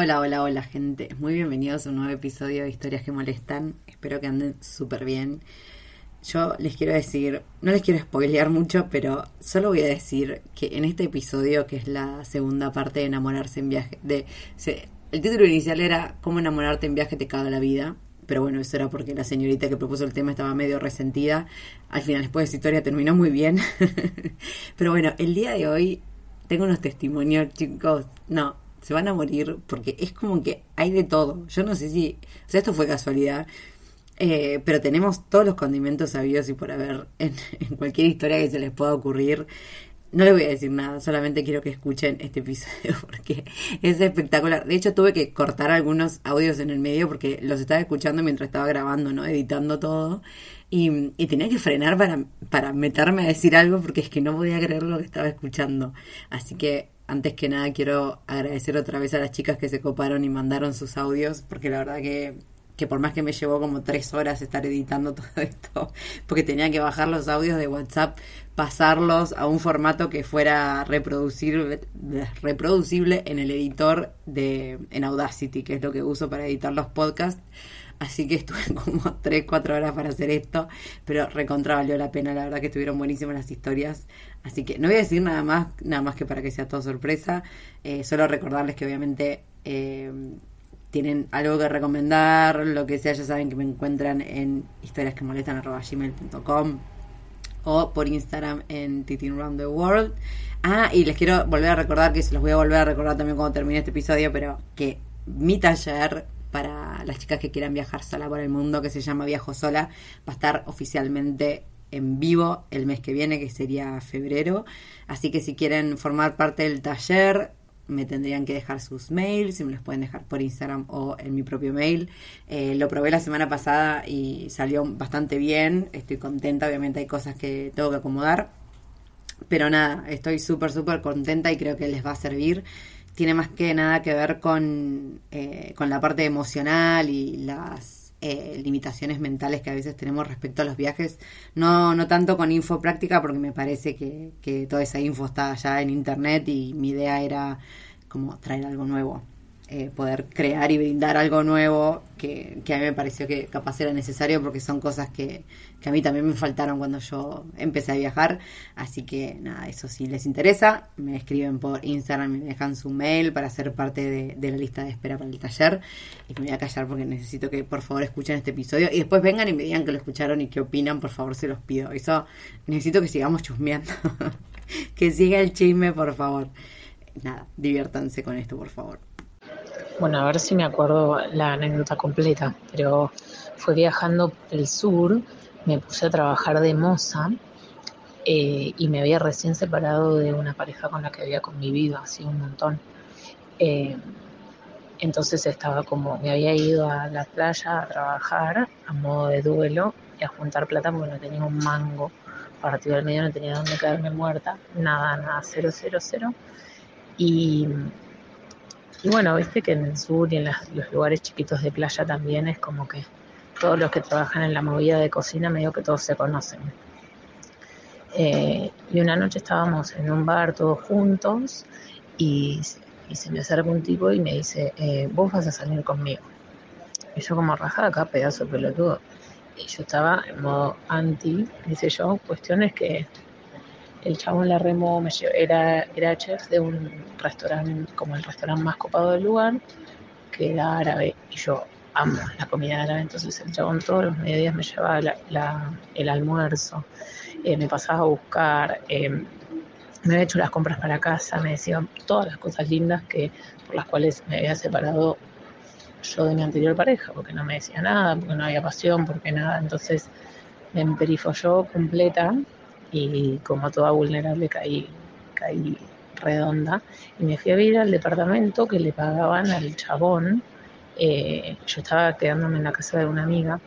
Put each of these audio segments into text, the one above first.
Hola, hola, hola gente. Muy bienvenidos a un nuevo episodio de Historias que Molestan. Espero que anden súper bien. Yo les quiero decir, no les quiero spoilear mucho, pero solo voy a decir que en este episodio, que es la segunda parte de enamorarse en viaje, de el título inicial era Cómo enamorarte en viaje te caga la vida. Pero bueno, eso era porque la señorita que propuso el tema estaba medio resentida. Al final, después de esa historia terminó muy bien. pero bueno, el día de hoy tengo unos testimonios, chicos. No, se van a morir porque es como que hay de todo. Yo no sé si, o sea, esto fue casualidad, eh, pero tenemos todos los condimentos sabidos y por haber en, cualquier historia que se les pueda ocurrir. No les voy a decir nada, solamente quiero que escuchen este episodio porque es espectacular. De hecho, tuve que cortar algunos audios en el medio porque los estaba escuchando mientras estaba grabando, ¿no? Editando todo. Y, y tenía que frenar para, para meterme a decir algo porque es que no podía creer lo que estaba escuchando. Así que antes que nada quiero agradecer otra vez a las chicas que se coparon y mandaron sus audios porque la verdad que, que por más que me llevó como tres horas estar editando todo esto, porque tenía que bajar los audios de WhatsApp, pasarlos a un formato que fuera reproducible, reproducible en el editor de en Audacity, que es lo que uso para editar los podcasts. Así que estuve como 3, 4 horas para hacer esto, pero recontra valió la pena, la verdad que estuvieron buenísimas las historias. Así que no voy a decir nada más, nada más que para que sea todo sorpresa. Eh, solo recordarles que obviamente eh, tienen algo que recomendar, lo que sea, ya saben que me encuentran en historiasquemolestan.gmail.com o por Instagram en Titin Round the World. Ah, y les quiero volver a recordar, que se los voy a volver a recordar también cuando termine este episodio, pero que mi taller para las chicas que quieran viajar sola por el mundo, que se llama Viajo Sola, va a estar oficialmente en vivo el mes que viene, que sería febrero. Así que si quieren formar parte del taller, me tendrían que dejar sus mails, si me los pueden dejar por Instagram o en mi propio mail. Eh, lo probé la semana pasada y salió bastante bien, estoy contenta, obviamente hay cosas que tengo que acomodar. Pero nada, estoy súper, súper contenta y creo que les va a servir. Tiene más que nada que ver con, eh, con la parte emocional y las eh, limitaciones mentales que a veces tenemos respecto a los viajes. No, no tanto con info práctica, porque me parece que, que toda esa info está ya en internet y mi idea era como traer algo nuevo. Eh, poder crear y brindar algo nuevo que, que a mí me pareció que capaz era necesario porque son cosas que, que a mí también me faltaron cuando yo empecé a viajar. Así que nada, eso si les interesa, me escriben por Instagram y me dejan su mail para ser parte de, de la lista de espera para el taller. Y me voy a callar porque necesito que por favor escuchen este episodio y después vengan y me digan que lo escucharon y qué opinan, por favor se los pido. Eso necesito que sigamos chusmeando. que siga el chisme, por favor. Nada, diviértanse con esto, por favor. Bueno, a ver si me acuerdo la anécdota completa, pero fue viajando por el sur, me puse a trabajar de moza eh, y me había recién separado de una pareja con la que había convivido hacía un montón. Eh, entonces estaba como, me había ido a la playa a trabajar a modo de duelo y a juntar plata porque no tenía un mango partido del medio, no tenía dónde caerme muerta, nada, nada, cero, cero, cero. Y y bueno, viste que en el sur y en las- los lugares chiquitos de playa también es como que todos los que trabajan en la movida de cocina medio que todos se conocen. Eh, y una noche estábamos en un bar todos juntos y, se me acerca un tipo y me dice, eh, vos vas a salir conmigo. Y yo como rajada acá, pedazo de pelotudo. Y yo estaba en modo anti, dice yo, cuestiones que el chabón la remo era, era chef de un restaurante, como el restaurante más copado del lugar, que era árabe, y yo amo la comida árabe, entonces el chabón todos los mediodías me llevaba el almuerzo, eh, me pasaba a buscar, eh, me había hecho las compras para casa, me decía todas las cosas lindas que por las cuales me había separado yo de mi anterior pareja, porque no me decía nada, porque no había pasión, porque nada, entonces me yo completa y como toda vulnerable caí, caí redonda y me fui a vivir al departamento que le pagaban al chabón. Eh, yo estaba quedándome en la casa de una amiga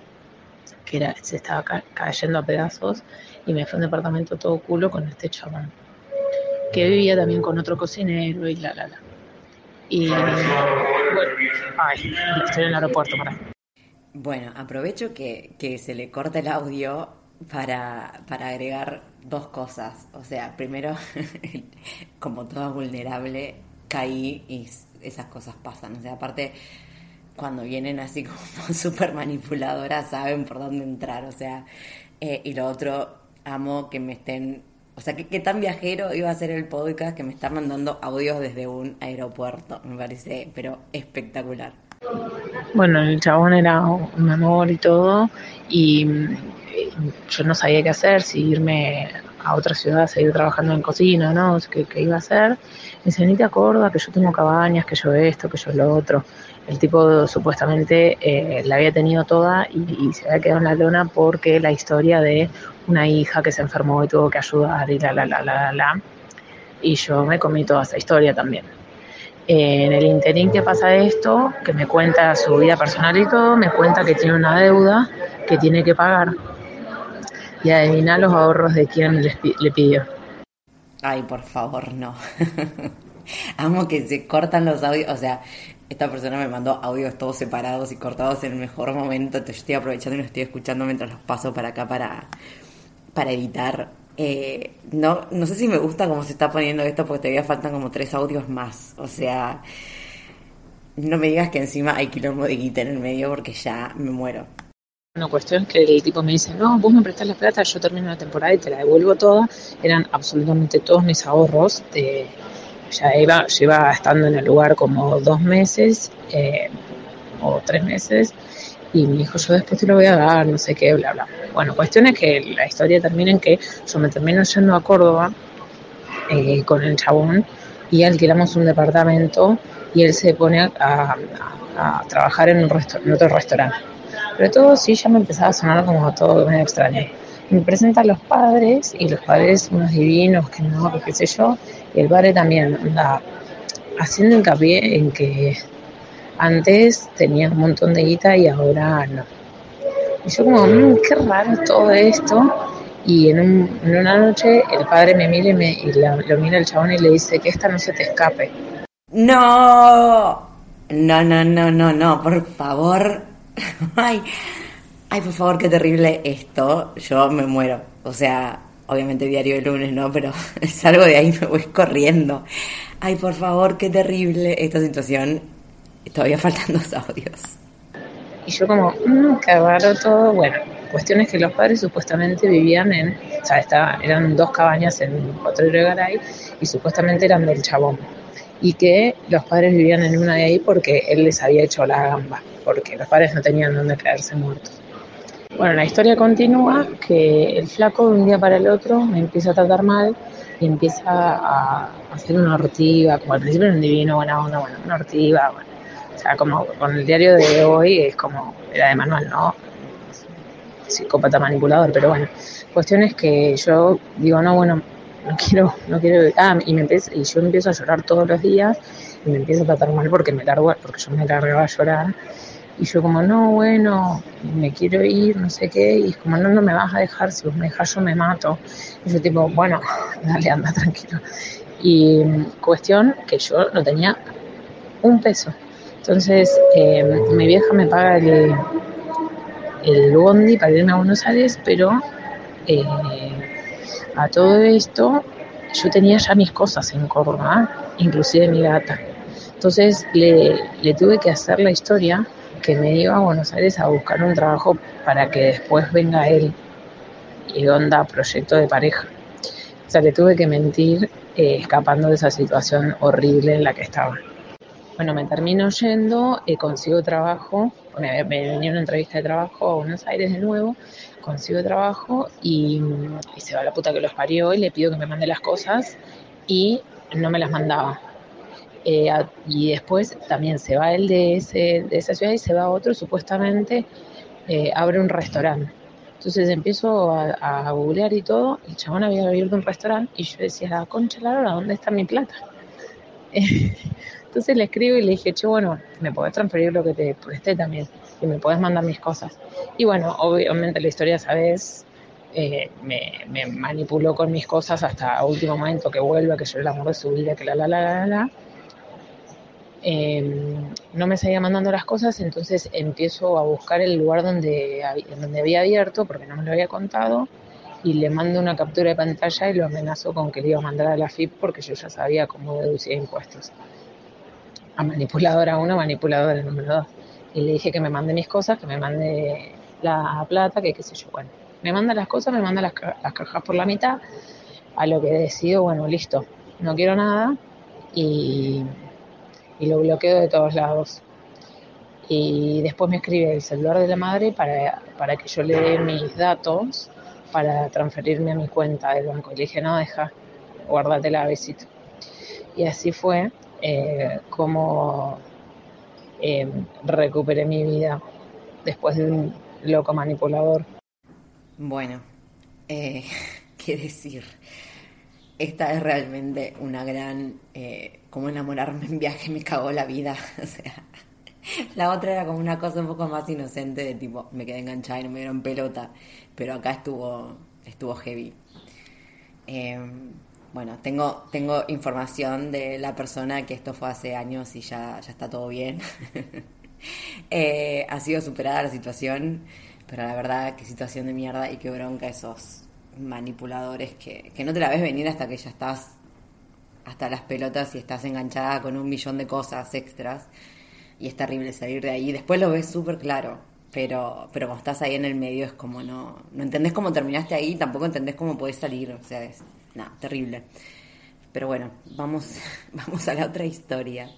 que era, se estaba cayendo a pedazos y me fui a un departamento todo culo con este chabón que vivía también con otro cocinero y la la la. Y bueno, ay, estoy en el aeropuerto para. Bueno, aprovecho que, que se le corta el audio para, para agregar dos cosas. O sea, primero, como toda vulnerable, caí y esas cosas pasan. O sea, aparte, cuando vienen así como súper manipuladoras, saben por dónde entrar. O sea, eh, y lo otro, amo que me estén. O sea, que, tan viajero iba a ser el podcast que me está mandando audios desde un aeropuerto. Me parece, pero espectacular. Bueno, el chabón era un amor y todo. Y yo no sabía qué hacer, si irme a otra ciudad, seguir trabajando en cocina, ¿no? ¿Qué, iba a hacer? Me dice, ni te acuerdas que yo tengo cabañas, que yo esto, que yo lo otro. El tipo supuestamente eh, la había tenido toda y, se había quedado en la lona porque la historia de una hija que se enfermó y tuvo que ayudar y la, la, la, la, la. Y yo me comí toda esa historia también. en el interín que pasa esto, que me cuenta su vida personal y todo, me cuenta que tiene una deuda que tiene que pagar y adivina los ahorros de quien le pidió. Ay, por favor, no. Amo que se cortan los audios, o sea, esta persona me mandó audios todos separados y cortados en el mejor momento, te estoy aprovechando y los estoy escuchando mientras los paso para acá para, para editar. Eh, no, no sé si me gusta cómo se está poniendo esto porque todavía faltan como tres audios más, o sea, no me digas que encima hay quilombo en el medio porque ya me muero. Una cuestión que el tipo me dice, no, vos me prestás la plata, yo termino la temporada y te la devuelvo toda. Eran absolutamente todos mis ahorros. De, ya iba, lleva estando en el lugar como dos meses eh, o tres meses y me dijo, yo después te lo voy a dar, no sé qué, bla, bla. Bueno, cuestión es que la historia termina en que yo me termino yendo a Córdoba eh, con el chabón y alquilamos un departamento y él se pone a, a, trabajar en, un en otro restaurante pero todo sí ya me empezaba a sonar como todo extraño. Me presentan los padres y los padres unos divinos, que no, qué sé yo, y el padre también anda haciendo hincapié en que antes tenía un montón de guita y ahora no. Y yo como, mmm, qué raro todo esto. Y en, un, una noche el padre me mira y, me, lo mira el chabón y le dice que esta no se te escape. No, no, no, no, no, no, por favor, ay, ay, por favor, qué terrible esto. Yo me muero. O sea, obviamente diario de lunes, ¿no? Pero salgo de ahí me voy corriendo. Ay, por favor, qué terrible esta situación. Todavía faltan dos audios. Y yo como, mmm, qué todo. Bueno, cuestión es que los padres supuestamente vivían en, o sea, estaba, eran dos cabañas en Potrero de Garay y supuestamente eran del chabón. Y que los padres vivían en una de ahí porque él les había hecho la gamba porque los padres no tenían dónde caerse muertos. Bueno, la historia continúa que el flaco de un día para el otro me empieza a tratar mal y empieza a hacer una ortiga, como al principio era un divino, buena onda, bueno, una ortiga, bueno. O sea, como con el diario de hoy es como, era de manual, ¿no? Psicópata manipulador, pero bueno. Cuestión es que yo digo, no, bueno, no quiero, no quiero, ah, y, me empiezo, y yo empiezo a llorar todos los días y me empieza a tratar mal porque me largo, porque yo me largaba a llorar y yo como, no, bueno, me quiero ir, no sé qué. Y es como, no, no me vas a dejar, si vos me dejas yo me mato. Y yo tipo, bueno, dale, anda, tranquilo. Y cuestión que yo no tenía un peso. Entonces, eh, mi vieja me paga el, el bondi para irme a Buenos Aires, pero eh, a todo esto yo tenía ya mis cosas en Córdoba, inclusive mi gata. Entonces le, tuve que hacer la historia que me iba a Buenos Aires a buscar un trabajo para que después venga él y onda proyecto de pareja. O sea, le tuve que mentir eh, escapando de esa situación horrible en la que estaba. Bueno, me termino yendo, eh, consigo trabajo, me, me venía una entrevista de trabajo a Buenos Aires de nuevo, consigo trabajo y, y se va la puta que los parió y le pido que me mande las cosas y no me las mandaba. Eh, a- y después también se va él de, ese, de esa ciudad y se va a otro, supuestamente eh, abre un restaurante. Entonces empiezo a, a googlear y todo, el chabón había abierto un restaurante y yo decía, la concha de la ¿dónde está mi plata? Entonces le escribo y le dije, che, bueno, me podés transferir lo que te presté también y me podés mandar mis cosas. Y bueno, obviamente la historia, sabes, eh, me, me manipuló con mis cosas hasta último momento que vuelva, que yo el amor de su vida, que la la la la la. Eh, no me seguía mandando las cosas, entonces empiezo a buscar el lugar donde, donde había abierto, porque no me lo había contado, y le mando una captura de pantalla y lo amenazo con que le iba a mandar a la FIP porque yo ya sabía cómo deducía impuestos. A manipuladora 1, manipuladora número 2. Y le dije que me mande mis cosas, que me mande la plata, que qué sé yo. Bueno, me manda las cosas, me manda las, ca- las cajas por la mitad, a lo que decido, bueno, listo, no quiero nada y, y lo bloqueo de todos lados. Y después me escribe el celular de la madre para, para que yo le dé mis datos para transferirme a mi cuenta del banco. Y le dije, no, deja, guárdatela, besito. Y así fue eh, como eh, recuperé mi vida después de un loco manipulador. Bueno, eh, qué decir. Esta es realmente una gran. Como enamorarme en viaje me cagó la vida. O sea, la otra era como una cosa un poco más inocente, de tipo, me quedé enganchada y no me dieron pelota. Pero acá estuvo, estuvo heavy. Eh, bueno, tengo, tengo información de la persona que esto fue hace años y ya, ya está todo bien. Eh, ha sido superada la situación, pero la verdad, qué situación de mierda y qué bronca esos manipuladores que, que no te la ves venir hasta que ya estás hasta las pelotas y estás enganchada con un millón de cosas extras y es terrible salir de ahí. Después lo ves súper claro, pero, pero cuando estás ahí en el medio es como no, no entendés cómo terminaste ahí, tampoco entendés cómo podés salir, o sea, es terrible. Pero bueno, vamos, vamos a la otra historia.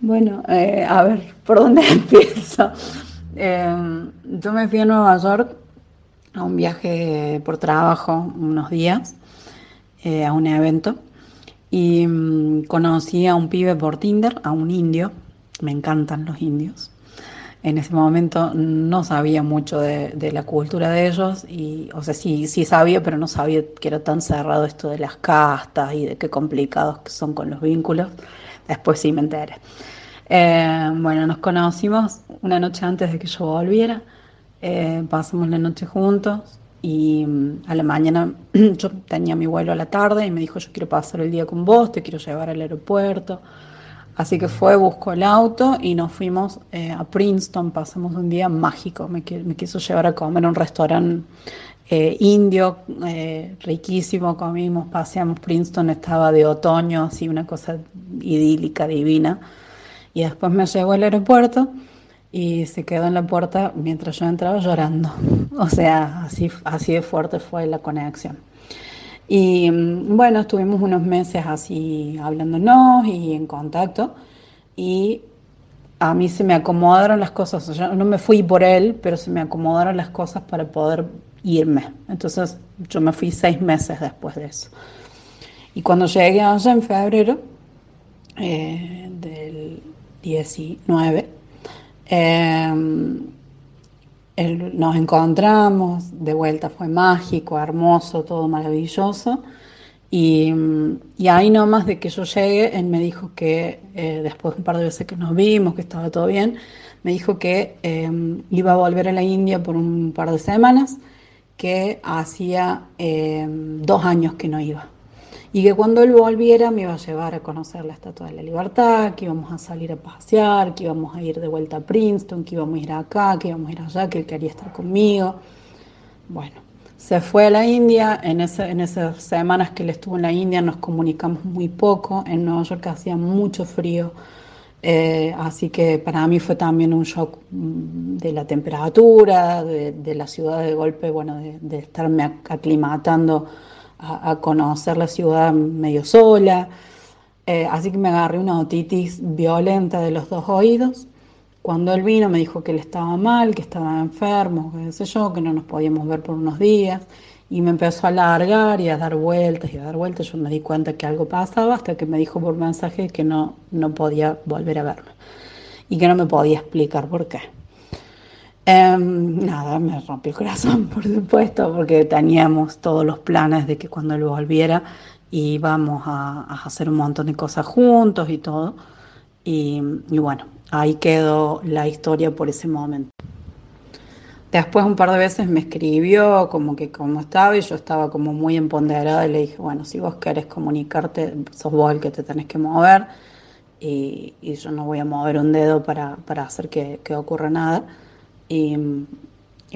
Bueno, eh, a ver, ¿por dónde empiezo? Eh, yo me fui a Nueva York a un viaje por trabajo, unos días, eh, a un evento, y mm, conocí a un pibe por Tinder, a un indio, me encantan los indios. En ese momento no sabía mucho de, la cultura de ellos, y, o sea, sí, sí sabía, pero no sabía que era tan cerrado esto de las castas y de qué complicados son con los vínculos. Después sí me enteré. Eh, bueno, nos conocimos una noche antes de que yo volviera, eh, pasamos la noche juntos y mm, a la mañana yo tenía mi vuelo a la tarde y me dijo yo quiero pasar el día con vos, te quiero llevar al aeropuerto. Así que fue, buscó el auto y nos fuimos eh, a Princeton, pasamos un día mágico, me, qui- me quiso llevar a comer a un restaurante eh, indio, eh, riquísimo, comimos, paseamos, Princeton estaba de otoño, así una cosa idílica, divina. Y después me llevó al aeropuerto y se quedó en la puerta mientras yo entraba llorando. O sea, así, así de fuerte fue la conexión. Y mm, bueno, estuvimos unos meses así hablándonos y en contacto. Y a mí se me acomodaron las cosas. Yo no me fui por él, pero se me acomodaron las cosas para poder irme. Entonces yo me fui seis meses después de eso. Y cuando llegué allá en febrero eh, del 19, eh, el- nos encontramos, de vuelta fue mágico, hermoso, todo maravilloso. Y, y ahí nomás de que yo llegue, él me dijo que eh, después de un par de veces que nos vimos, que estaba todo bien, me dijo que eh, iba a volver a la India por un par de semanas, que hacía eh, dos años que no iba. Y que cuando él volviera me iba a llevar a conocer la Estatua de la Libertad, que íbamos a salir a pasear, que íbamos a ir de vuelta a Princeton, que íbamos a ir acá, que íbamos a ir allá, que él quería estar conmigo. Bueno, se fue a la India, en, ese- en esas semanas que él estuvo en la India nos comunicamos muy poco, en Nueva York hacía mucho frío, eh, así que para mí fue también un shock mm, de la temperatura, de, de la ciudad de golpe, bueno, de, de estarme ac- aclimatando a, conocer la ciudad medio sola. Eh, así que me agarré una otitis violenta de los dos oídos. Cuando él vino me dijo que él estaba mal, que estaba enfermo, qué sé yo, que no nos podíamos ver por unos días. Y me empezó a alargar y a dar vueltas y a dar vueltas. Yo me di cuenta que algo pasaba hasta que me dijo por mensaje que no, no podía volver a verme y que no me podía explicar por qué. Em, nada, me rompió el corazón, por supuesto, porque teníamos todos los planes de que cuando él volviera íbamos a, hacer un montón de cosas juntos y todo. Y, y, bueno, ahí quedó la historia por ese momento. Después un par de veces me escribió como que cómo estaba y yo estaba como muy empoderada y le dije, bueno, si vos querés comunicarte, sos vos el que te tenés que mover y, yo no voy a mover un dedo para, hacer que, ocurra nada. Y,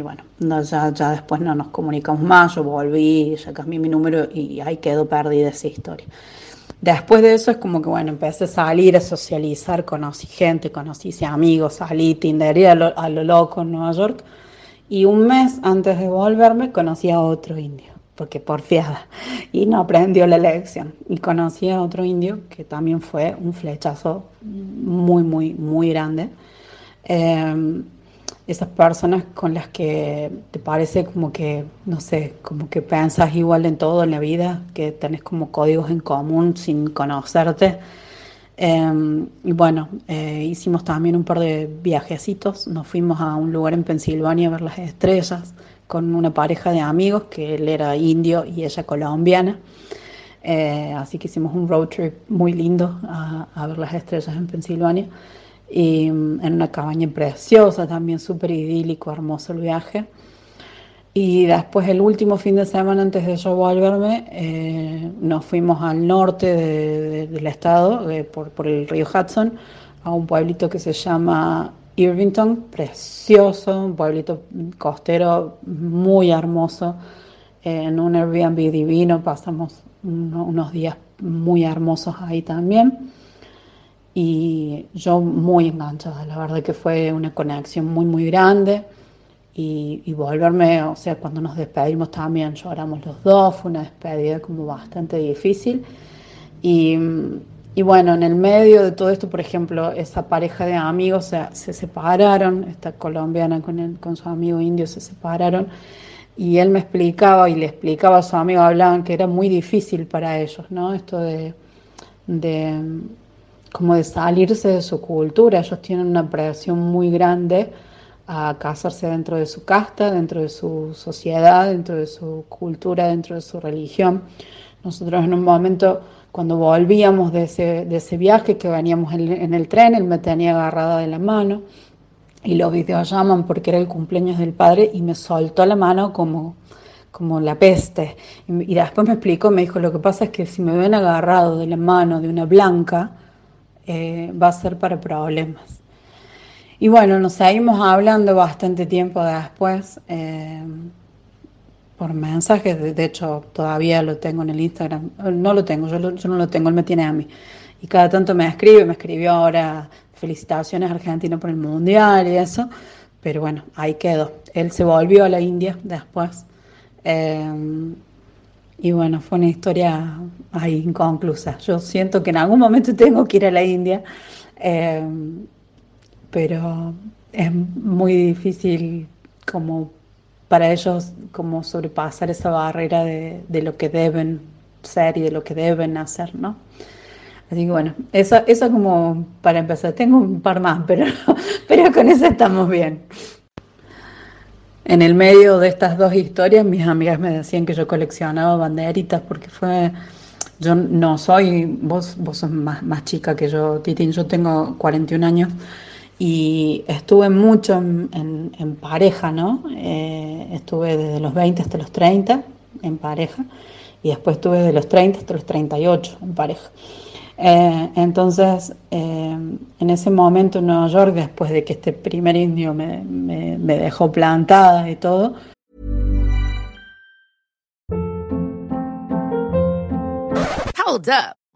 bueno, ya, ya después no nos comunicamos más, yo volví, ya cambié mi número y ahí quedó perdida esa historia. Después de eso es como que, bueno, empecé a salir, a socializar, conocí gente, conocí amigos, salí, tindería a lo, a lo loco en Nueva York. Y un mes antes de volverme conocí a otro indio porque porfiada, y no aprendió la lección. Y conocí a otro indio que también fue un flechazo muy, muy, muy grande. Em, esas personas con las que te parece como que, no sé, como que pensas igual en todo en la vida, que tenés como códigos en común sin conocerte. Em, y bueno, eh, hicimos también un par de viajecitos, nos fuimos a un lugar en Pensilvania a ver las estrellas con una pareja de amigos, que él era indio y ella colombiana. Eh, así que hicimos un road trip muy lindo a, ver las estrellas en Pensilvania. Y mm, en una cabaña preciosa, también súper idílico, hermoso el viaje. Y después el último fin de semana antes de yo volverme, eh, nos fuimos al norte del estado, eh, por, por, el río Hudson, a un pueblito que se llama Irvington, precioso, un pueblito costero muy hermoso, en un Airbnb divino, pasamos unos días muy hermosos ahí también. Y yo muy enganchada, la verdad que fue una conexión muy, muy grande. Y, y, volverme, o sea, cuando nos despedimos también lloramos los dos, fue una despedida como bastante difícil. Y y bueno, en el medio de todo esto, por ejemplo, esa pareja de amigos se separaron, esta colombiana con, con su amigo indio se separaron, y él me explicaba y le explicaba a su amigo, hablaban que era muy difícil para ellos, ¿no? Esto de como de salirse de su cultura, ellos tienen una presión muy grande a casarse dentro de su casta, dentro de su sociedad, dentro de su cultura, dentro de su religión. Nosotros en un momento cuando volvíamos de ese, de ese viaje que veníamos en, el tren, él me tenía agarrada de la mano y lo videollaman porque era el cumpleaños del padre y me soltó la mano como, como la peste. Y, después me explicó, me dijo, lo que pasa es que si me ven agarrado de la mano de una blanca, eh, va a ser para problemas. Y bueno, nos seguimos hablando bastante tiempo después. Eh, por mensajes, de, hecho todavía lo tengo en el Instagram, no lo tengo, yo, no lo tengo, él me tiene a mí. Y cada tanto me escribe, me escribió ahora felicitaciones Argentina por el Mundial y eso, pero bueno, ahí quedó. Él se volvió a la India después. Em, y bueno, fue una historia ahí inconclusa. Yo siento que en algún momento tengo que ir a la India, em, pero es muy difícil como para ellos como sobrepasar esa barrera de, lo que deben ser y de lo que deben hacer, ¿no? Así que bueno, eso, eso como para empezar. Tengo un par más, pero, pero con eso estamos bien. En el medio de estas dos historias, mis amigas me decían que yo coleccionaba banderitas porque fue... Yo no soy, vos, vos sos más, más chica que yo, Titín, yo tengo 41 años y estuve mucho en, pareja, ¿no? Eh, estuve desde los 20 hasta los 30 en pareja y después estuve de los 30 hasta los 38 en pareja. Eh, entonces, eh, en ese momento en Nueva York, después de que este primer indio me, me, dejó plantada y todo. Hold up.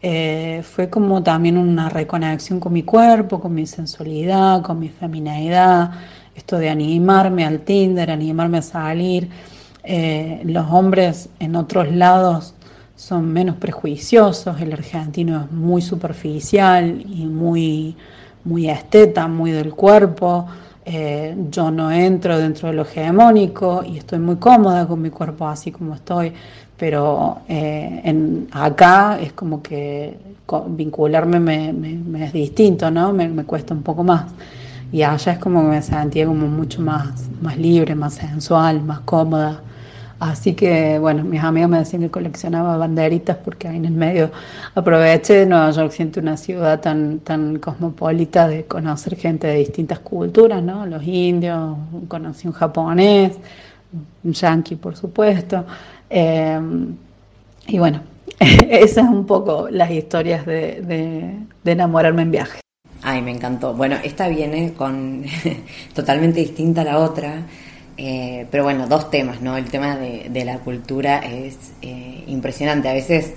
Eh, fue como también una reconexión con mi cuerpo, con mi sensualidad, con mi femineidad, esto de animarme al Tinder, animarme a salir. Eh, los hombres en otros lados son menos prejuiciosos, el argentino es muy superficial y muy, muy esteta, muy del cuerpo. Eh, yo no entro dentro de lo hegemónico y estoy muy cómoda con mi cuerpo así como estoy, pero eh, acá es como que vincularme me, es distinto, ¿no? Me, me cuesta un poco más. Y allá es como que me sentía como mucho más, más libre, más sensual, más cómoda. Así que, bueno, mis amigos me decían que coleccionaba banderitas porque ahí en el medio aproveché Nueva York, siento una ciudad tan, tan cosmopolita de conocer gente de distintas culturas, ¿no? Los indios, conocí un japonés, un yanqui, por supuesto. Eh, y bueno, esas es un poco las historias de, de- enamorarme en viaje. Ay, me encantó. Bueno, esta viene con totalmente distinta a la otra, eh, pero bueno, dos temas, ¿no? El tema de, de la cultura es eh, impresionante. A veces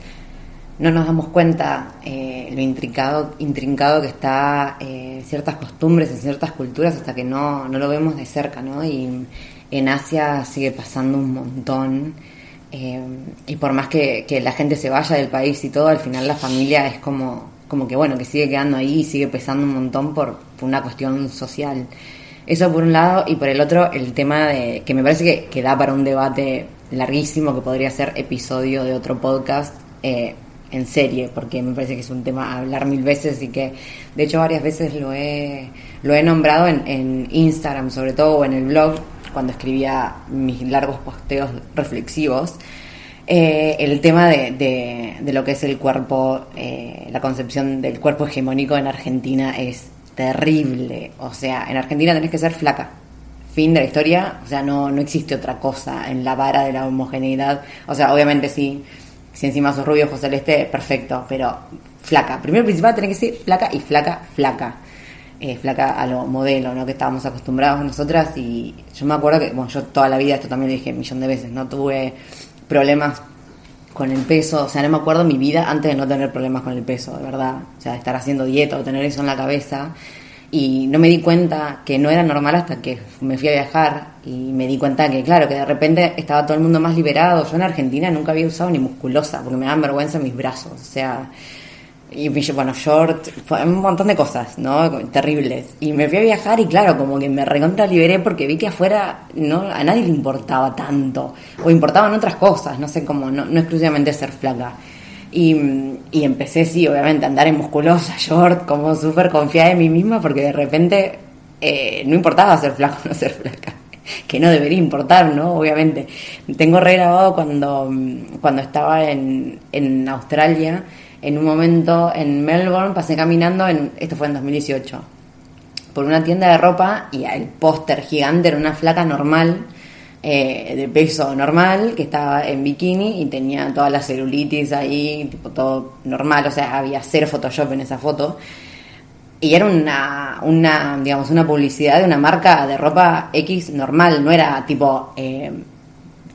no nos damos cuenta lo intrincado, intrincado que está ciertas costumbres en ciertas culturas hasta que no, no lo vemos de cerca, ¿no? Y en Asia sigue pasando un montón. eh, y por más que, la gente se vaya del país y todo, al final la familia es como, como que bueno, que sigue quedando ahí y sigue pesando un montón por, por una cuestión social. Eso por un lado, y por el otro, el tema de que me parece que, que da para un debate larguísimo, que podría ser episodio de otro podcast eh, en serie, porque me parece que es un tema a hablar mil veces y que, de hecho, varias veces lo he, lo he nombrado en, en Instagram, sobre todo, o en el blog, cuando escribía mis largos posteos reflexivos. Eh, el tema de, de- lo que es el cuerpo, eh, la concepción del cuerpo hegemónico en Argentina es terrible. O sea, en Argentina tenés que ser flaca. Fin de la historia, o sea, no, no existe otra cosa en la vara de la homogeneidad. O sea, obviamente sí, si encima sos rubio, ojos celeste, perfecto, pero flaca. Primero principal tenés que ser flaca y flaca, flaca. Eh, flaca a lo modelo, ¿no? Que estábamos acostumbrados nosotras y yo me acuerdo que, bueno, yo toda la vida, esto también lo dije un millón de veces, no tuve problemas con el peso, o sea, no me acuerdo mi vida antes de no tener problemas con el peso, de verdad, o sea, estar haciendo dieta o tener eso en la cabeza y no me di cuenta que no era normal hasta que me fui a viajar y me di cuenta que, claro, que de repente estaba todo el mundo más liberado, yo en Argentina nunca había usado ni musculosa porque me daban vergüenza mis brazos, o sea, y bueno, short, un montón de cosas, ¿no? Terribles. Y me fui a viajar y claro, como que me recontra liberé porque vi que afuera no a nadie le importaba tanto. O importaban otras cosas, no sé cómo, no, no exclusivamente ser flaca. Y, y empecé, sí, obviamente, a andar en musculosa, short, como súper confiada en mí misma, porque de repente eh, no importaba ser flaco o no ser flaca que no debería importar, ¿no? Obviamente. Tengo regrabado cuando, cuando estaba en, en Australia, en un momento en Melbourne, pasé caminando, en, esto fue en 2018, por una tienda de ropa y el póster gigante era una flaca normal, eh, de peso normal, que estaba en bikini y tenía toda la celulitis ahí, tipo todo normal, o sea, había cero Photoshop en esa foto. Y era una, una, digamos, una publicidad de una marca de ropa X normal, no era tipo, eh,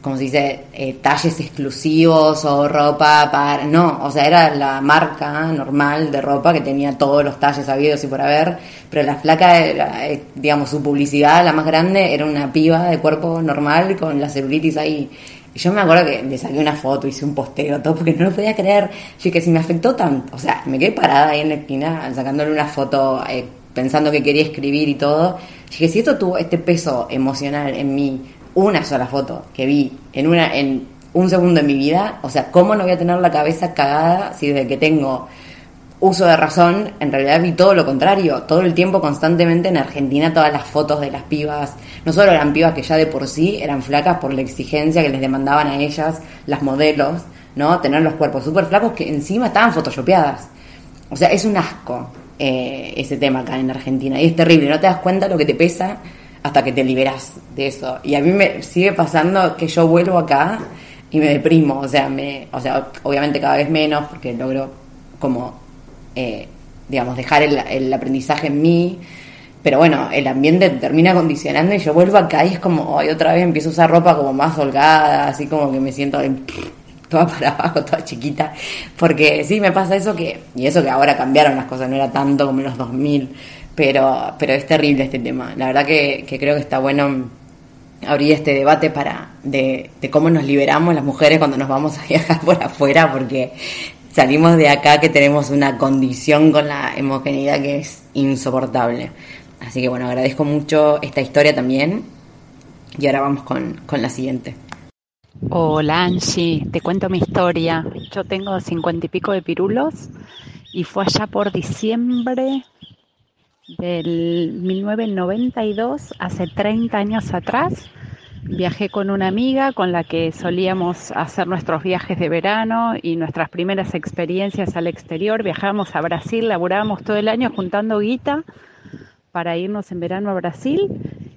como se dice, eh, talles exclusivos o ropa para... No, o sea, era la marca normal de ropa que tenía todos los talles habidos y por haber, pero la flaca, era, eh, digamos, su publicidad, la más grande, era una piba de cuerpo normal con la celulitis ahí y yo me acuerdo que le saqué una foto, hice un posteo, todo, porque no lo podía creer. Yo que si me afectó tanto, o sea, me quedé parada ahí en la esquina sacándole una foto, eh, pensando que quería escribir y todo. Que si esto tuvo este peso emocional en mí, una sola foto que vi en una en un segundo de mi vida, o sea, ¿cómo no voy a tener la cabeza cagada si desde que tengo uso de razón, en realidad vi todo lo contrario, todo el tiempo constantemente en Argentina todas las fotos de las pibas, no solo eran pibas que ya de por sí eran flacas por la exigencia que les demandaban a ellas las modelos, ¿no? Tener los cuerpos súper flacos que encima estaban photoshopeadas. O sea, es un asco eh, ese tema acá en Argentina y es terrible, no te das cuenta lo que te pesa hasta que te liberas de eso. Y a mí me sigue pasando que yo vuelvo acá y me deprimo, o sea, me, o sea, obviamente cada vez menos porque logro como eh, digamos, dejar el, aprendizaje en mí. Pero bueno, el ambiente termina condicionando y yo vuelvo acá y es como, hoy otra vez empiezo a usar ropa como más holgada, así como que me siento toda para abajo, toda chiquita. Porque sí, me pasa eso que, y eso que ahora cambiaron las cosas, no era tanto como en los 2000, pero, pero es terrible este tema. La verdad que, creo que está bueno abrir este debate para de, cómo nos liberamos las mujeres cuando nos vamos a viajar por afuera, porque salimos de acá que tenemos una condición con la homogeneidad que es insoportable. Así que bueno, agradezco mucho esta historia también. Y ahora vamos con, con la siguiente. Hola Angie, te cuento mi historia. Yo tengo cincuenta y pico de pirulos y fue allá por diciembre del 1992, hace 30 años atrás, Viajé con una amiga con la que solíamos hacer nuestros viajes de verano y nuestras primeras experiencias al exterior. Viajábamos a Brasil, laburábamos todo el año juntando guita para irnos en verano a Brasil.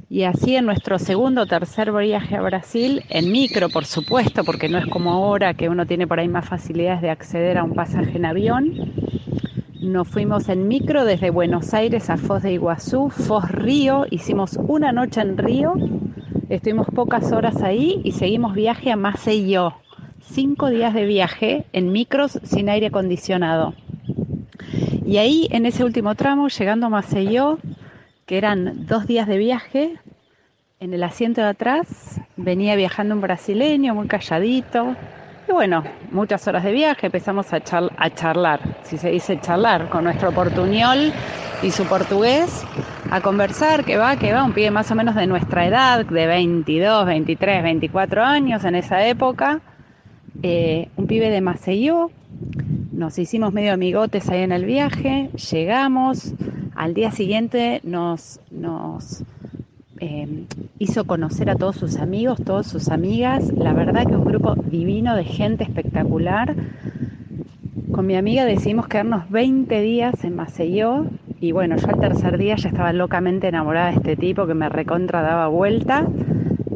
Y así en nuestro segundo o tercer viaje a Brasil, en micro por supuesto, porque no es como ahora que uno tiene por ahí más facilidades de acceder a un pasaje en avión, nos fuimos en micro desde Buenos Aires a Foz de Iguazú, Foz Río, hicimos una noche en Río Estuvimos pocas horas ahí y seguimos viaje a Maceió. Cinco días de viaje en micros sin aire acondicionado. Y ahí, en ese último tramo, llegando a Maceió, que eran dos días de viaje, en el asiento de atrás venía viajando un brasileño muy calladito. Y bueno, muchas horas de viaje, empezamos a, charlar, si se dice charlar, con nuestro portuñol y su portugués a conversar, que va, que va, un pibe más o menos de nuestra edad, de 22, 23, 24 años en esa época, eh, un pibe de Maceió, nos hicimos medio amigotes ahí en el viaje, llegamos, al día siguiente nos, nos eh, hizo conocer a todos sus amigos, todas sus amigas, la verdad que un grupo divino de gente espectacular. Con mi amiga decidimos quedarnos 20 días en Maceió y bueno, yo al tercer día ya estaba locamente enamorada de este tipo que me recontra daba vuelta.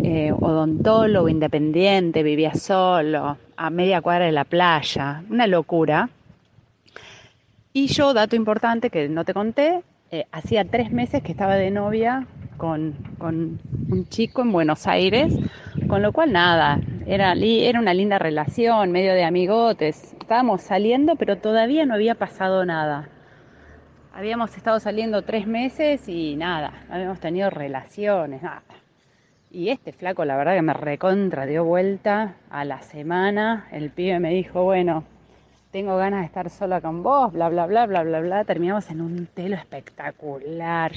Eh, odontólogo, independiente, vivía solo, a media cuadra de la playa, una locura. Y yo, dato importante que no te conté, eh, hacía tres meses que estaba de novia con, con, un chico en Buenos Aires, con lo cual nada, era, era una linda relación, medio de amigotes, estábamos saliendo, pero todavía no había pasado nada. Habíamos estado saliendo tres meses y nada, no habíamos tenido relaciones, nada. Y este flaco, la verdad que me recontra dio vuelta a la semana. El pibe me dijo, bueno, tengo ganas de estar sola con vos, bla, bla, bla, bla, bla, bla. Terminamos en un telo espectacular,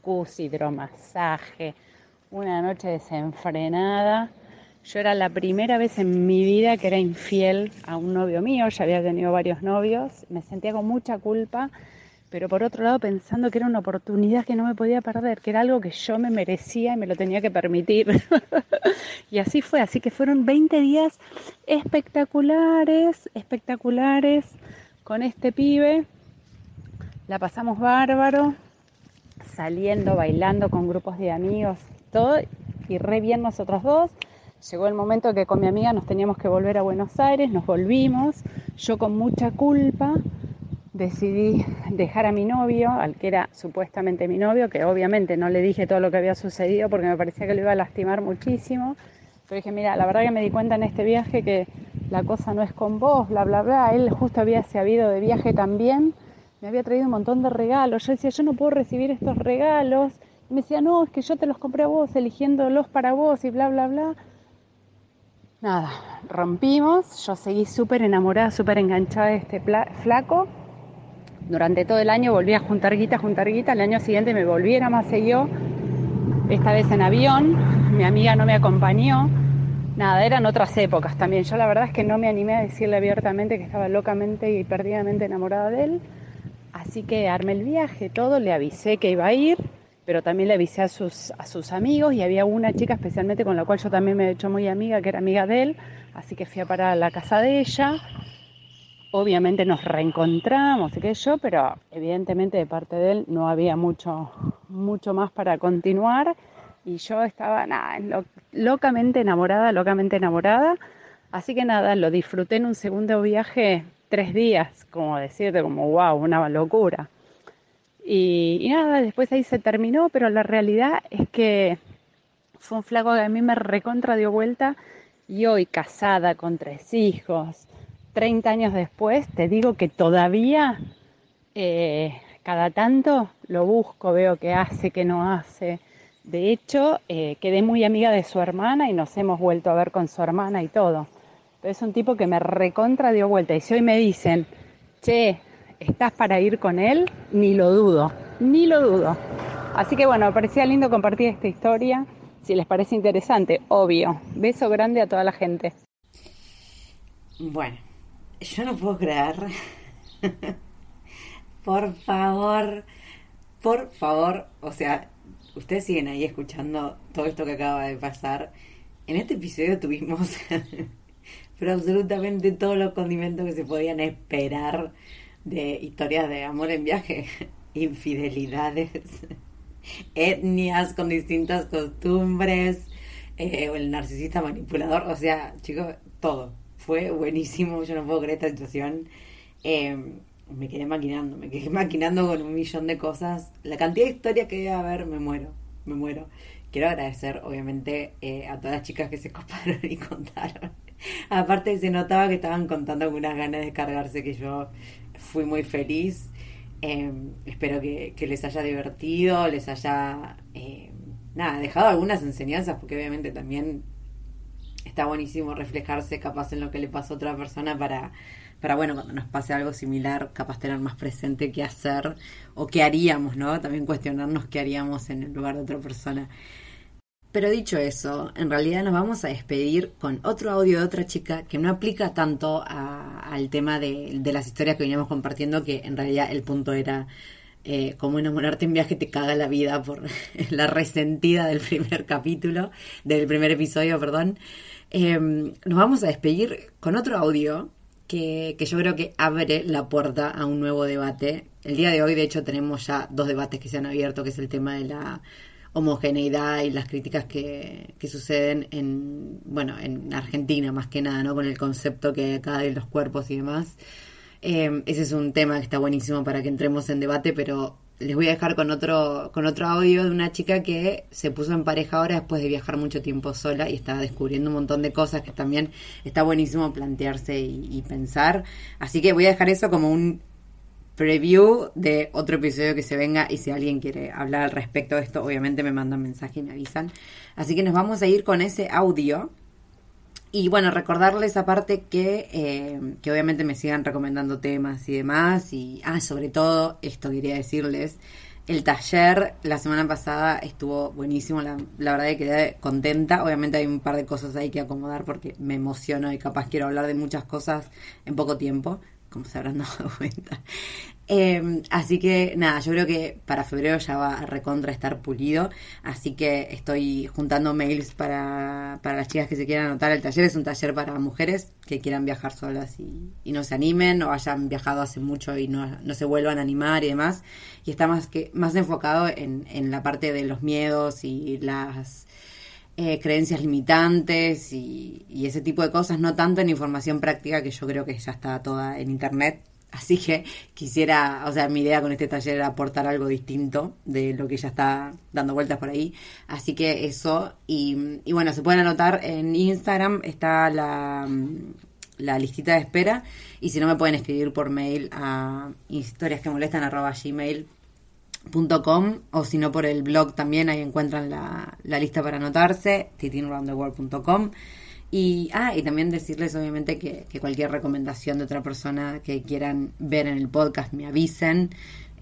jacuzzi, hidromasaje, una noche desenfrenada. Yo era la primera vez en mi vida que era infiel a un novio mío, ya había tenido varios novios, me sentía con mucha culpa, pero por otro lado pensando que era una oportunidad que no me podía perder, que era algo que yo me merecía y me lo tenía que permitir. y así fue, así que fueron 20 días espectaculares, espectaculares con este pibe. La pasamos bárbaro, saliendo, bailando con grupos de amigos, todo, y re bien nosotros dos. Llegó el momento que con mi amiga nos teníamos que volver a Buenos Aires, nos volvimos, yo con mucha culpa decidí dejar a mi novio, al que era supuestamente mi novio, que obviamente no le dije todo lo que había sucedido porque me parecía que lo iba a lastimar muchísimo, pero dije, mira, la verdad que me di cuenta en este viaje que la cosa no es con vos, bla, bla, bla, él justo había se habido de viaje también, me había traído un montón de regalos, yo decía, yo no puedo recibir estos regalos, y me decía, no, es que yo te los compré a vos, eligiéndolos para vos y bla, bla, bla. Nada, rompimos, yo seguí súper enamorada, súper enganchada de este flaco. Durante todo el año volví a juntar guita, juntar guita. El año siguiente me volví a Maceió, esta vez en avión. Mi amiga no me acompañó. Nada, eran otras épocas también. Yo la verdad es que no me animé a decirle abiertamente que estaba locamente y perdidamente enamorada de él. Así que armé el viaje, todo, le avisé que iba a ir pero también le avisé a sus, a sus amigos y había una chica especialmente con la cual yo también me he hecho muy amiga, que era amiga de él, así que fui a parar a la casa de ella. Obviamente nos reencontramos y qué yo, pero evidentemente de parte de él no había mucho, mucho más para continuar y yo estaba locamente enamorada, locamente enamorada. Así que nada, lo disfruté en un segundo viaje tres días, como decirte, como wow, una locura. Y, nada, después ahí se terminó, pero la realidad es que fue un flaco que a mí me recontra dio vuelta y hoy casada con tres hijos, 30 años después, te digo que todavía eh, cada tanto lo busco, veo qué hace, qué no hace. De hecho, eh, quedé muy amiga de su hermana y nos hemos vuelto a ver con su hermana y todo. Pero es un tipo que me recontra dio vuelta. Y si hoy me dicen, che, ¿Estás para ir con él? Ni lo dudo, ni lo dudo. Así que bueno, parecía lindo compartir esta historia. Si les parece interesante, obvio. Beso grande a toda la gente. Bueno, yo no puedo creer. por favor, por favor, o sea, ustedes siguen ahí escuchando todo esto que acaba de pasar. En este episodio tuvimos pero absolutamente todos los condimentos que se podían esperar de historias de amor en viaje, infidelidades, etnias con distintas costumbres, eh, o el narcisista manipulador, o sea, chicos, todo. Fue buenísimo, yo no puedo creer esta situación. Em, me quedé maquinando, me quedé maquinando con un millón de cosas. La cantidad de historias que iba a haber, me muero, me muero. Quiero agradecer, obviamente, eh, a todas las chicas que se coparon y contaron. Aparte, se notaba que estaban contando con unas ganas de cargarse que yo fui muy feliz. Em, espero que, les haya divertido, les haya em, nada, dejado algunas enseñanzas, porque obviamente también está buenísimo reflejarse capaz en lo que le pasó a otra persona para, para bueno, cuando nos pase algo similar, capaz tener más presente qué hacer o qué haríamos, ¿no? También cuestionarnos qué haríamos en el lugar de otra persona. Pero dicho eso, en realidad nos vamos a despedir con otro audio de otra chica que no aplica tanto al tema de, las historias que veníamos compartiendo, que en realidad el punto era eh, cómo enamorarte en viaje te caga la vida por la resentida del primer capítulo, del primer episodio, perdón. Em, nos vamos a despedir con otro audio que, que yo creo que abre la puerta a un nuevo debate. El día de hoy, de hecho, tenemos ya dos debates que se han abierto, que es el tema de la homogeneidad y las críticas que, que suceden en, bueno, en Argentina más que nada, ¿no? Con el concepto que acá de los cuerpos y demás. Eh, ese es un tema que está buenísimo para que entremos en debate, pero les voy a dejar con otro, con otro audio de una chica que se puso en pareja ahora después de viajar mucho tiempo sola y estaba descubriendo un montón de cosas que también está buenísimo plantearse y pensar. Así que voy a dejar eso como un preview de otro episodio que se venga y si alguien quiere hablar al respecto de esto, obviamente me mandan mensaje y me avisan. Así que nos vamos a ir con ese audio. Y bueno, recordarles aparte que, eh, que obviamente me sigan recomendando temas y demás. Y, ah, sobre todo, esto quería decirles, El taller la semana pasada estuvo buenísimo, la, la verdad que quedé contenta. Obviamente hay un par de cosas ahí que acomodar porque me emociono y capaz quiero hablar de muchas cosas en poco tiempo, como se habrán dado cuenta. Eh, así que nada, yo creo que para febrero ya va a recontra estar pulido. Así que estoy juntando mails para, para las chicas que se quieran anotar. El taller es un taller para mujeres que quieran viajar solas y, y no se animen o hayan viajado hace mucho y no, no, se vuelvan a animar y demás. Y está más, que, más enfocado en, en la parte de los miedos y las eh, creencias limitantes y, ese tipo de cosas, no tanto en información práctica que yo creo que ya está toda en internet. Así que quisiera, o sea, mi idea con este taller era aportar algo distinto de lo que ya está dando vueltas por ahí. Así que eso, y, bueno, se pueden anotar en Instagram, está la, la listita de espera, y si no me pueden escribir por mail a o si no por el blog también, ahí encuentran la, la lista para anotarse, titinroundtheworld.com. Y, ah, y también decirles obviamente que, que, cualquier recomendación de otra persona que quieran ver en el podcast me avisen.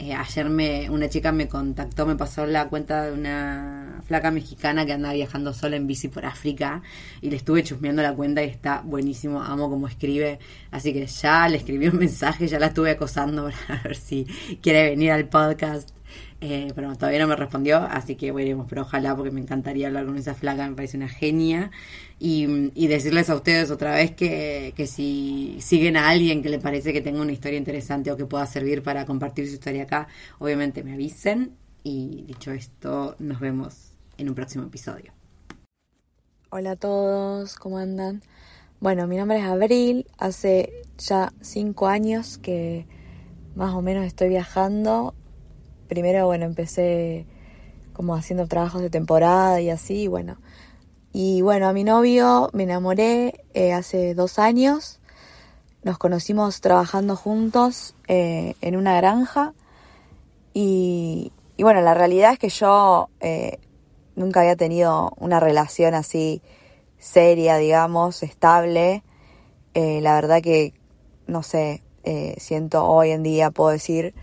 Eh, ayer me, una chica me contactó, me pasó la cuenta de una flaca mexicana que andaba viajando sola en bici por África y le estuve chusmeando la cuenta y está buenísimo, amo cómo escribe. Así que ya le escribí un mensaje, ya la estuve acosando para ver si quiere venir al podcast eh, pero todavía no me respondió, así que veremos, pero ojalá porque me encantaría hablar con esa flaca, me parece una genia. Y, decirles a ustedes otra vez que, que, si siguen a alguien que le parece que tenga una historia interesante o que pueda servir para compartir su historia acá, obviamente me avisen. Y dicho esto, nos vemos en un próximo episodio. Hola a todos, ¿cómo andan? Bueno, mi nombre es Abril, hace ya cinco años que más o menos estoy viajando primero, bueno, empecé como haciendo trabajos de temporada y así, bueno. Y bueno, a mi novio me enamoré eh, hace dos años. Nos conocimos trabajando juntos eh, en una granja. Y, bueno, la realidad es que yo eh, nunca había tenido una relación así seria, digamos, estable. la verdad que, no sé, siento hoy en día, puedo decir,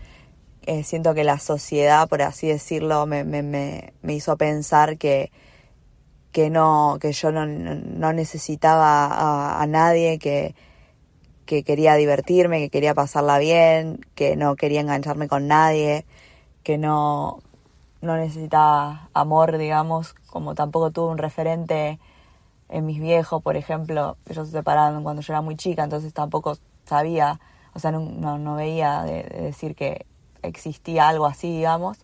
eh, siento que la sociedad, por así decirlo, me, me, me, me hizo pensar que, que, no, que yo no, no necesitaba a, nadie, que, que quería divertirme, que quería pasarla bien, que no quería engancharme con nadie, que no, no necesitaba amor, digamos, como tampoco tuve un referente en mis viejos, por ejemplo, ellos se separaron cuando yo era muy chica, entonces tampoco sabía, o sea, no, no, veía de decir que, existía algo así, digamos.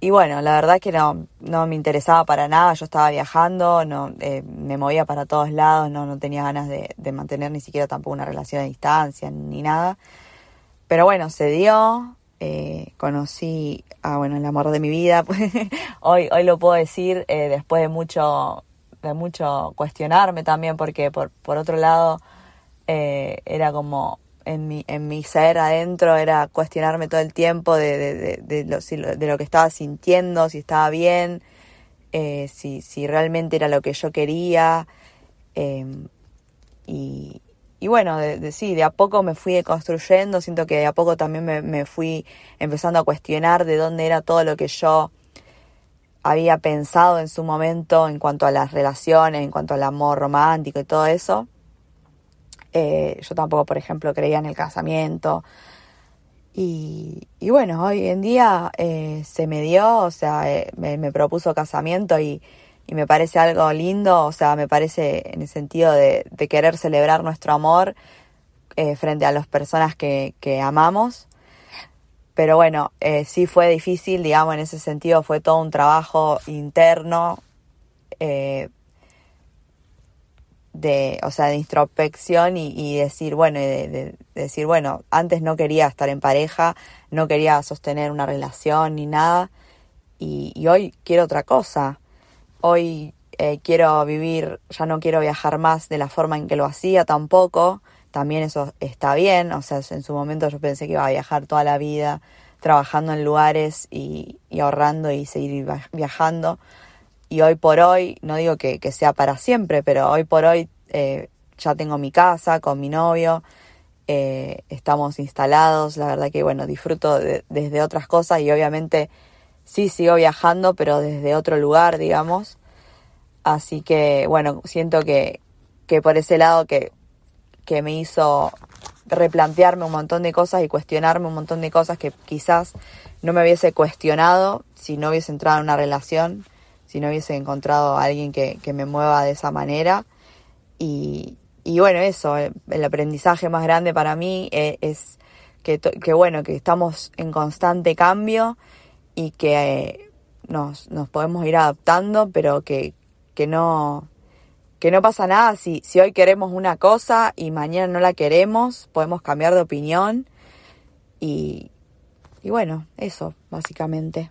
Y bueno, la verdad que no, no me interesaba para nada, yo estaba viajando, no, eh, me movía para todos lados, no, no tenía ganas de, mantener ni siquiera tampoco una relación a distancia ni nada. Pero bueno, se dio, eh, conocí a, bueno, el amor de mi vida, hoy, hoy lo puedo decir eh, después de mucho, de mucho cuestionarme también, porque por, por otro lado eh, era como en mi, en mi ser adentro era cuestionarme todo el tiempo de, de, de, lo, de lo, que estaba sintiendo, si estaba bien, eh, si, si realmente era lo que yo quería. Eh, y, y, bueno, sí, de a poco me fui construyendo, siento que de a poco también me, me fui empezando a cuestionar de dónde era todo lo que yo había pensado en su momento en cuanto a las relaciones, en cuanto al amor romántico y todo eso. Eh, yo tampoco, por ejemplo, creía en el casamiento. Y, bueno, hoy en día eh, se me dio, o sea, eh, me, propuso casamiento y, me parece algo lindo, o sea, me parece en el sentido de, querer celebrar nuestro amor frente a las personas que amamos. Pero bueno, sí fue difícil, digamos, en ese sentido fue todo un trabajo interno de, o sea, de introspección y, y decir, bueno, de, de, decir, bueno, antes no quería estar en pareja, no quería sostener una relación ni nada, y, y hoy quiero otra cosa. Hoy eh, quiero vivir, ya no quiero viajar más de la forma en que lo hacía tampoco, también eso está bien, o sea, en su momento yo pensé que iba a viajar toda la vida trabajando en lugares y, y ahorrando y seguir viajando y hoy por hoy, no digo que, que sea para siempre, pero hoy por hoy eh, ya tengo mi casa con mi novio eh, estamos instalados, la verdad que bueno, disfruto desde otras cosas y obviamente sí sigo viajando, pero desde otro lugar, digamos. Así que bueno, siento que, que por ese lado que, que me hizo replantearme un montón de cosas y cuestionarme un montón de cosas que quizás no me hubiese cuestionado si no hubiese entrado en una relación, si no hubiese encontrado a alguien que, que me mueva de esa manera. Y, y bueno, eso, el aprendizaje más grande para mí eh, es, que, que, bueno, que estamos en constante cambio y que eh, nos, nos podemos ir adaptando, pero que, que no que no pasa nada si, si hoy queremos una cosa y mañana no la queremos, podemos cambiar de opinión y, y bueno, eso básicamente.